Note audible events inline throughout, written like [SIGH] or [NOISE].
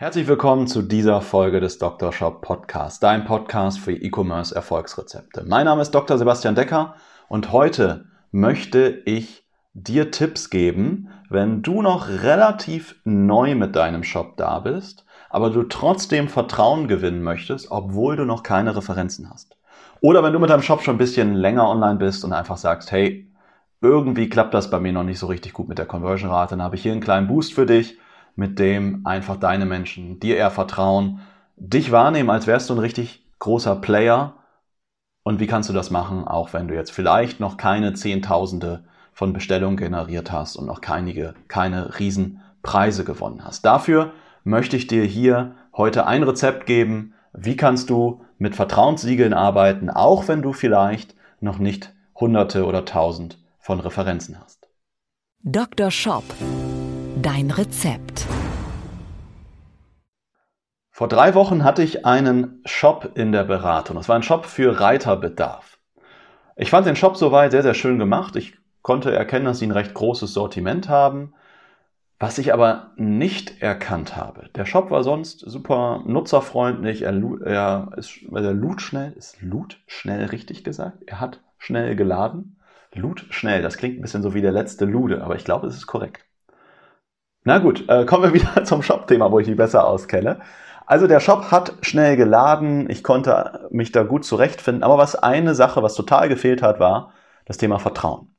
Herzlich willkommen zu dieser Folge des Dr. Shop Podcast, dein Podcast für E-Commerce Erfolgsrezepte. Mein Name ist Dr. Sebastian Decker und heute möchte ich dir Tipps geben, wenn du noch relativ neu mit deinem Shop da bist aber du trotzdem Vertrauen gewinnen möchtest, obwohl du noch keine Referenzen hast. Oder wenn du mit deinem Shop schon ein bisschen länger online bist und einfach sagst, hey, irgendwie klappt das bei mir noch nicht so richtig gut mit der Conversion-Rate, dann habe ich hier einen kleinen Boost für dich, mit dem einfach deine Menschen dir eher vertrauen, dich wahrnehmen, als wärst du ein richtig großer Player. Und wie kannst du das machen, auch wenn du jetzt vielleicht noch keine Zehntausende von Bestellungen generiert hast und noch keine, keine Riesenpreise gewonnen hast. Dafür möchte ich dir hier heute ein Rezept geben, wie kannst du mit Vertrauenssiegeln arbeiten, auch wenn du vielleicht noch nicht hunderte oder tausend von Referenzen hast. Dr. Shop. Dein Rezept. Vor drei Wochen hatte ich einen Shop in der Beratung. Das war ein Shop für Reiterbedarf. Ich fand den Shop soweit sehr, sehr schön gemacht. Ich konnte erkennen, dass sie ein recht großes Sortiment haben. Was ich aber nicht erkannt habe, der Shop war sonst super nutzerfreundlich, er, er ist, er lud schnell, ist lud schnell richtig gesagt? Er hat schnell geladen. Lud schnell, das klingt ein bisschen so wie der letzte Lude, aber ich glaube, es ist korrekt. Na gut, äh, kommen wir [LAUGHS] wieder zum Shop-Thema, wo ich mich besser auskenne. Also der Shop hat schnell geladen, ich konnte mich da gut zurechtfinden, aber was eine Sache, was total gefehlt hat, war das Thema Vertrauen.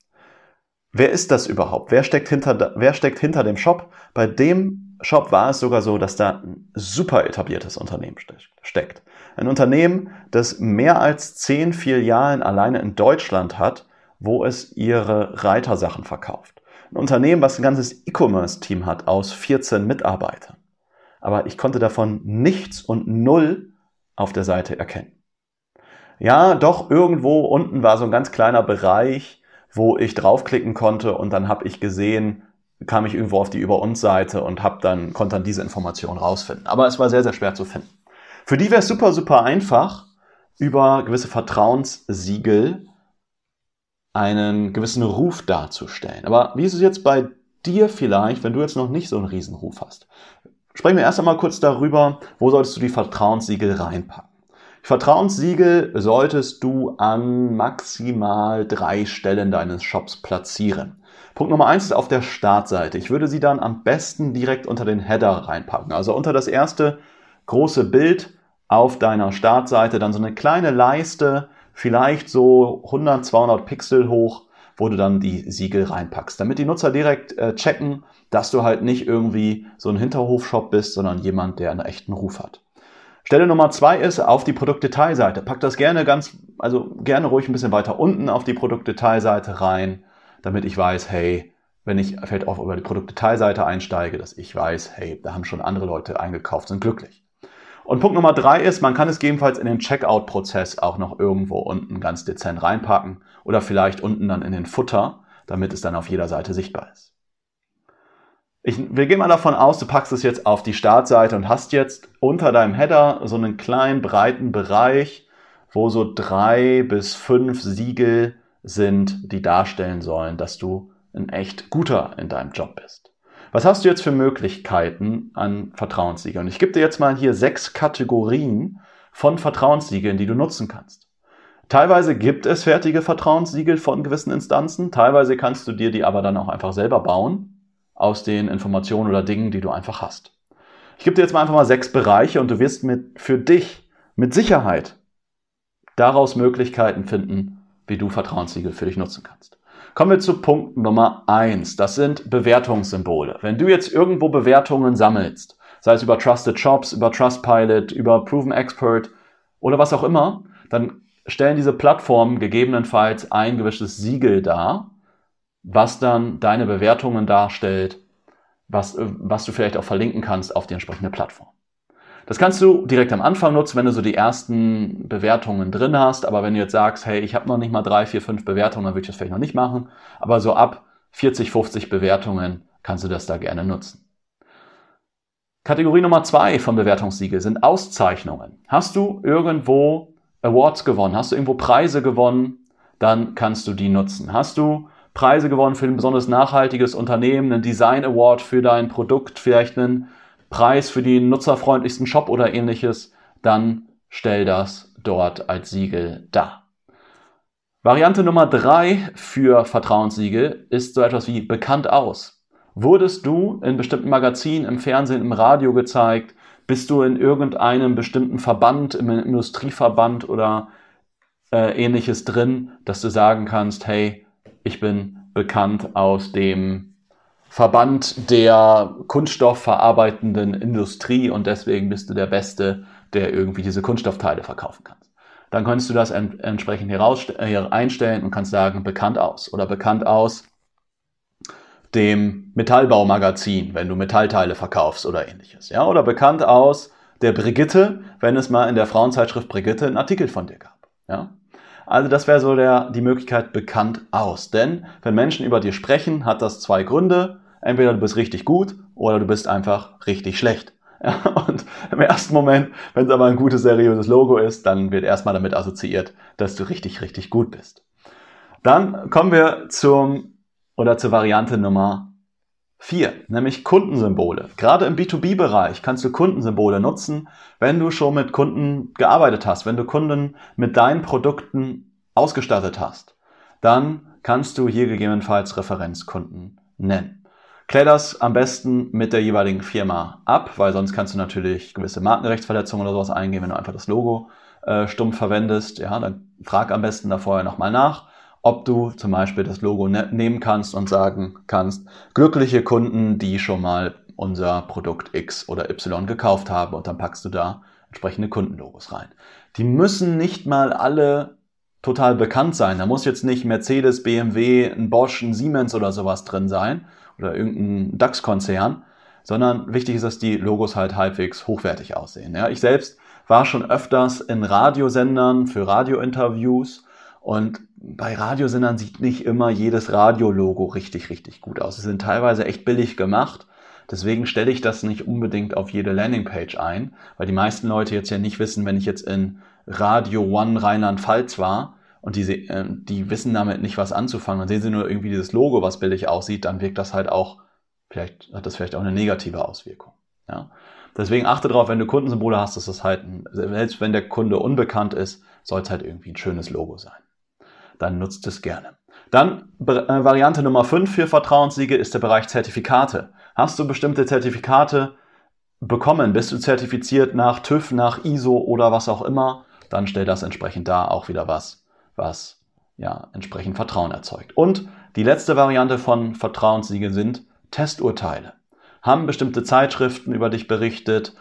Wer ist das überhaupt? Wer steckt hinter, wer steckt hinter dem Shop? Bei dem Shop war es sogar so, dass da ein super etabliertes Unternehmen steckt. Ein Unternehmen, das mehr als zehn Filialen alleine in Deutschland hat, wo es ihre Reitersachen verkauft. Ein Unternehmen, was ein ganzes E-Commerce-Team hat aus 14 Mitarbeitern. Aber ich konnte davon nichts und null auf der Seite erkennen. Ja, doch irgendwo unten war so ein ganz kleiner Bereich, wo ich draufklicken konnte und dann habe ich gesehen, kam ich irgendwo auf die Über uns Seite und hab dann konnte dann diese Information rausfinden. Aber es war sehr sehr schwer zu finden. Für die wäre es super super einfach über gewisse Vertrauenssiegel einen gewissen Ruf darzustellen. Aber wie ist es jetzt bei dir vielleicht, wenn du jetzt noch nicht so einen Riesenruf hast? Sprechen wir erst einmal kurz darüber, wo solltest du die Vertrauenssiegel reinpacken. Vertrauenssiegel solltest du an maximal drei Stellen deines Shops platzieren. Punkt Nummer eins ist auf der Startseite. Ich würde sie dann am besten direkt unter den Header reinpacken. Also unter das erste große Bild auf deiner Startseite, dann so eine kleine Leiste, vielleicht so 100, 200 Pixel hoch, wo du dann die Siegel reinpackst, damit die Nutzer direkt äh, checken, dass du halt nicht irgendwie so ein Hinterhofshop bist, sondern jemand, der einen echten Ruf hat. Stelle Nummer zwei ist auf die Produktdetailseite. Pack das gerne ganz, also gerne ruhig ein bisschen weiter unten auf die Produktdetailseite rein, damit ich weiß, hey, wenn ich vielleicht auch über die Produktdetailseite einsteige, dass ich weiß, hey, da haben schon andere Leute eingekauft, sind glücklich. Und Punkt Nummer drei ist, man kann es gegebenenfalls in den Checkout-Prozess auch noch irgendwo unten ganz dezent reinpacken oder vielleicht unten dann in den Futter, damit es dann auf jeder Seite sichtbar ist. Ich, wir gehen mal davon aus, du packst es jetzt auf die Startseite und hast jetzt unter deinem Header so einen kleinen breiten Bereich, wo so drei bis fünf Siegel sind, die darstellen sollen, dass du ein echt guter in deinem Job bist. Was hast du jetzt für Möglichkeiten an Vertrauenssiegeln? Ich gebe dir jetzt mal hier sechs Kategorien von Vertrauenssiegeln, die du nutzen kannst. Teilweise gibt es fertige Vertrauenssiegel von gewissen Instanzen, teilweise kannst du dir die aber dann auch einfach selber bauen aus den Informationen oder Dingen, die du einfach hast. Ich gebe dir jetzt mal einfach mal sechs Bereiche und du wirst mit, für dich mit Sicherheit daraus Möglichkeiten finden, wie du Vertrauenssiegel für dich nutzen kannst. Kommen wir zu Punkt Nummer eins. Das sind Bewertungssymbole. Wenn du jetzt irgendwo Bewertungen sammelst, sei es über Trusted Shops, über Trustpilot, über Proven Expert oder was auch immer, dann stellen diese Plattformen gegebenenfalls ein gewisses Siegel dar, was dann deine Bewertungen darstellt, was, was du vielleicht auch verlinken kannst auf die entsprechende Plattform. Das kannst du direkt am Anfang nutzen, wenn du so die ersten Bewertungen drin hast. Aber wenn du jetzt sagst, hey, ich habe noch nicht mal drei, vier, fünf Bewertungen, dann würde ich das vielleicht noch nicht machen. Aber so ab 40, 50 Bewertungen kannst du das da gerne nutzen. Kategorie Nummer zwei von Bewertungssiegel sind Auszeichnungen. Hast du irgendwo Awards gewonnen? Hast du irgendwo Preise gewonnen? Dann kannst du die nutzen. Hast du Preise gewonnen für ein besonders nachhaltiges Unternehmen, einen Design Award für dein Produkt, vielleicht einen Preis für den nutzerfreundlichsten Shop oder ähnliches, dann stell das dort als Siegel dar. Variante Nummer drei für Vertrauenssiegel ist so etwas wie bekannt aus. Wurdest du in bestimmten Magazinen, im Fernsehen, im Radio gezeigt? Bist du in irgendeinem bestimmten Verband, im Industrieverband oder äh, ähnliches drin, dass du sagen kannst, hey, ich bin bekannt aus dem Verband der kunststoffverarbeitenden Industrie und deswegen bist du der Beste, der irgendwie diese Kunststoffteile verkaufen kann. Dann kannst du das ent entsprechend hier einstellen und kannst sagen, bekannt aus oder bekannt aus dem Metallbaumagazin, wenn du Metallteile verkaufst oder ähnliches. Ja, oder bekannt aus der Brigitte, wenn es mal in der Frauenzeitschrift Brigitte einen Artikel von dir gab. Ja, also das wäre so der, die Möglichkeit bekannt aus. Denn wenn Menschen über dir sprechen, hat das zwei Gründe. Entweder du bist richtig gut oder du bist einfach richtig schlecht. [LAUGHS] Ja, und im ersten Moment, wenn es aber ein gutes, seriöses Logo ist, dann wird erstmal damit assoziiert, dass du richtig, richtig gut bist. Dann kommen wir zum oder zur Variante Nummer 4, nämlich Kundensymbole. Gerade im B2B-Bereich kannst du Kundensymbole nutzen, wenn du schon mit Kunden gearbeitet hast, wenn du Kunden mit deinen Produkten ausgestattet hast. Dann kannst du hier gegebenenfalls Referenzkunden nennen. Klär das am besten mit der jeweiligen Firma ab, weil sonst kannst du natürlich gewisse Markenrechtsverletzungen oder sowas eingehen, wenn du einfach das Logo äh, stumpf verwendest. Ja, dann frag am besten da vorher nochmal nach ob du zum Beispiel das Logo ne nehmen kannst und sagen kannst, glückliche Kunden, die schon mal unser Produkt X oder Y gekauft haben und dann packst du da entsprechende Kundenlogos rein. Die müssen nicht mal alle total bekannt sein. Da muss jetzt nicht Mercedes, BMW, ein Bosch, ein Siemens oder sowas drin sein oder irgendein DAX-Konzern, sondern wichtig ist, dass die Logos halt halbwegs hochwertig aussehen. Ja, ich selbst war schon öfters in Radiosendern für Radiointerviews und bei Radiosendern sieht nicht immer jedes Radiologo richtig, richtig gut aus. Sie sind teilweise echt billig gemacht. Deswegen stelle ich das nicht unbedingt auf jede Landingpage ein, weil die meisten Leute jetzt ja nicht wissen, wenn ich jetzt in Radio One Rheinland-Pfalz war und die, äh, die wissen damit nicht, was anzufangen und sehen sie nur irgendwie dieses Logo, was billig aussieht, dann wirkt das halt auch, vielleicht hat das vielleicht auch eine negative Auswirkung. Ja? Deswegen achte darauf, wenn du Kundensymbole hast, dass das halt, selbst wenn der Kunde unbekannt ist, soll es halt irgendwie ein schönes Logo sein dann nutzt es gerne. Dann äh, Variante Nummer 5 für Vertrauenssiegel ist der Bereich Zertifikate. Hast du bestimmte Zertifikate bekommen? Bist du zertifiziert nach TÜV, nach ISO oder was auch immer? Dann stell das entsprechend da auch wieder was, was ja entsprechend Vertrauen erzeugt. Und die letzte Variante von Vertrauenssiegel sind Testurteile. Haben bestimmte Zeitschriften über dich berichtet?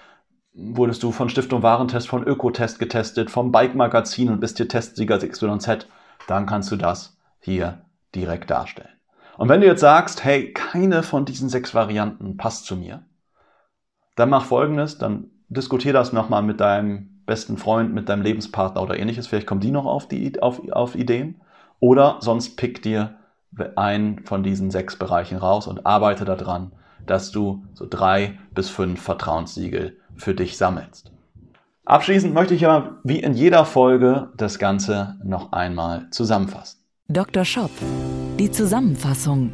Wurdest du von Stiftung Warentest, von Ökotest getestet, vom Bike Magazin und bist hier Testsieger XYZ? dann kannst du das hier direkt darstellen. Und wenn du jetzt sagst, hey, keine von diesen sechs Varianten passt zu mir, dann mach folgendes, dann diskutier das nochmal mit deinem besten Freund, mit deinem Lebenspartner oder ähnliches. Vielleicht kommen die noch auf, die, auf, auf Ideen. Oder sonst pick dir einen von diesen sechs Bereichen raus und arbeite daran, dass du so drei bis fünf Vertrauenssiegel für dich sammelst. Abschließend möchte ich aber wie in jeder Folge das Ganze noch einmal zusammenfassen. Dr. Shop, die Zusammenfassung.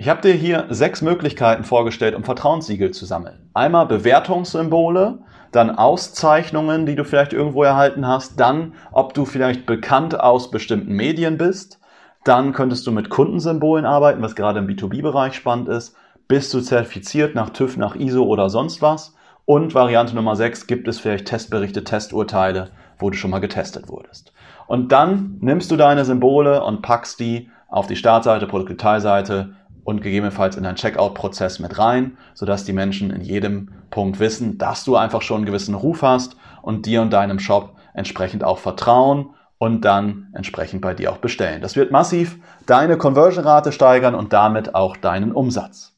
Ich habe dir hier sechs Möglichkeiten vorgestellt, um Vertrauenssiegel zu sammeln. Einmal Bewertungssymbole, dann Auszeichnungen, die du vielleicht irgendwo erhalten hast, dann, ob du vielleicht bekannt aus bestimmten Medien bist, dann könntest du mit Kundensymbolen arbeiten, was gerade im B2B-Bereich spannend ist. Bist du zertifiziert nach TÜV, nach ISO oder sonst was? Und Variante Nummer 6, gibt es vielleicht Testberichte, Testurteile, wo du schon mal getestet wurdest. Und dann nimmst du deine Symbole und packst die auf die Startseite, Produktdetailseite und gegebenenfalls in deinen Checkout-Prozess mit rein, sodass die Menschen in jedem Punkt wissen, dass du einfach schon einen gewissen Ruf hast und dir und deinem Shop entsprechend auch vertrauen und dann entsprechend bei dir auch bestellen. Das wird massiv deine Conversion-Rate steigern und damit auch deinen Umsatz.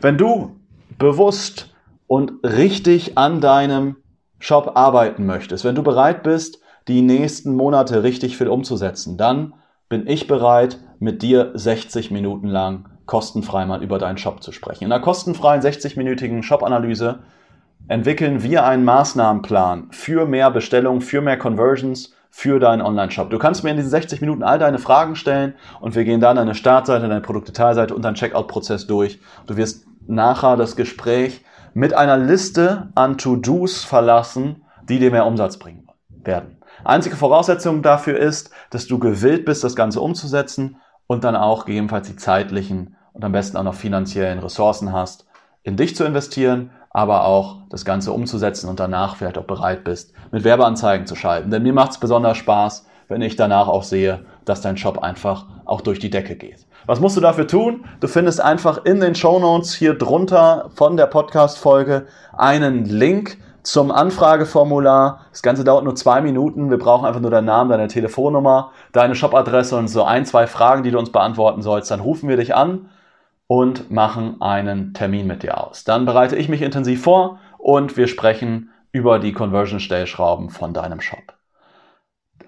Wenn du bewusst und richtig an deinem Shop arbeiten möchtest, wenn du bereit bist, die nächsten Monate richtig viel umzusetzen, dann bin ich bereit, mit dir 60 Minuten lang kostenfrei mal über deinen Shop zu sprechen. In einer kostenfreien 60-minütigen Shop-Analyse entwickeln wir einen Maßnahmenplan für mehr Bestellungen, für mehr Conversions, für deinen Online-Shop. Du kannst mir in diesen 60 Minuten all deine Fragen stellen und wir gehen dann deine Startseite, deine Produktdetailseite und deinen Checkout-Prozess durch. Du wirst nachher das Gespräch mit einer Liste an To-Dos verlassen, die dir mehr Umsatz bringen werden. Einzige Voraussetzung dafür ist, dass du gewillt bist, das Ganze umzusetzen und dann auch gegebenenfalls die zeitlichen und am besten auch noch finanziellen Ressourcen hast, in dich zu investieren, aber auch das Ganze umzusetzen und danach vielleicht auch bereit bist, mit Werbeanzeigen zu schalten. Denn mir macht es besonders Spaß, wenn ich danach auch sehe, dass dein Shop einfach auch durch die Decke geht. Was musst du dafür tun? Du findest einfach in den Show Notes hier drunter von der Podcast-Folge einen Link zum Anfrageformular. Das Ganze dauert nur zwei Minuten. Wir brauchen einfach nur deinen Namen, deine Telefonnummer, deine Shop-Adresse und so ein, zwei Fragen, die du uns beantworten sollst. Dann rufen wir dich an und machen einen Termin mit dir aus. Dann bereite ich mich intensiv vor und wir sprechen über die Conversion-Stellschrauben von deinem Shop.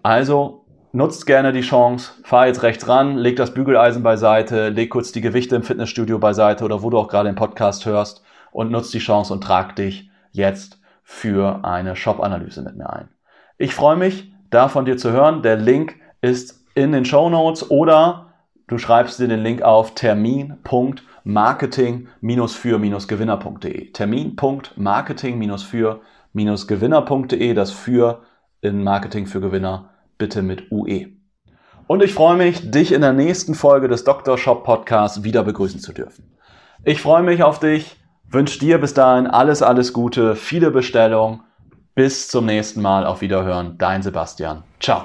Also nutzt gerne die Chance, fahr jetzt rechts ran, leg das Bügeleisen beiseite, leg kurz die Gewichte im Fitnessstudio beiseite oder wo du auch gerade den Podcast hörst und nutzt die Chance und trag dich jetzt für eine Shop-Analyse mit mir ein. Ich freue mich, da von dir zu hören. Der Link ist in den Show Notes oder du schreibst dir den Link auf termin.marketing-für-gewinner.de. Termin.marketing-für-gewinner.de. Das für in Marketing für Gewinner bitte mit UE. Und ich freue mich, dich in der nächsten Folge des Dr. Shop Podcasts wieder begrüßen zu dürfen. Ich freue mich auf dich. Wünsche dir bis dahin alles, alles Gute, viele Bestellungen. Bis zum nächsten Mal. Auf Wiederhören. Dein Sebastian. Ciao.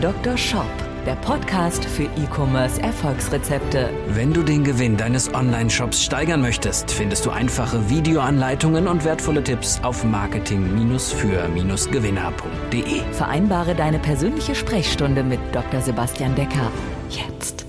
Dr. Shop, der Podcast für E-Commerce Erfolgsrezepte. Wenn du den Gewinn deines Online-Shops steigern möchtest, findest du einfache Videoanleitungen und wertvolle Tipps auf marketing-für-gewinner.de. Vereinbare deine persönliche Sprechstunde mit Dr. Sebastian Decker. Jetzt.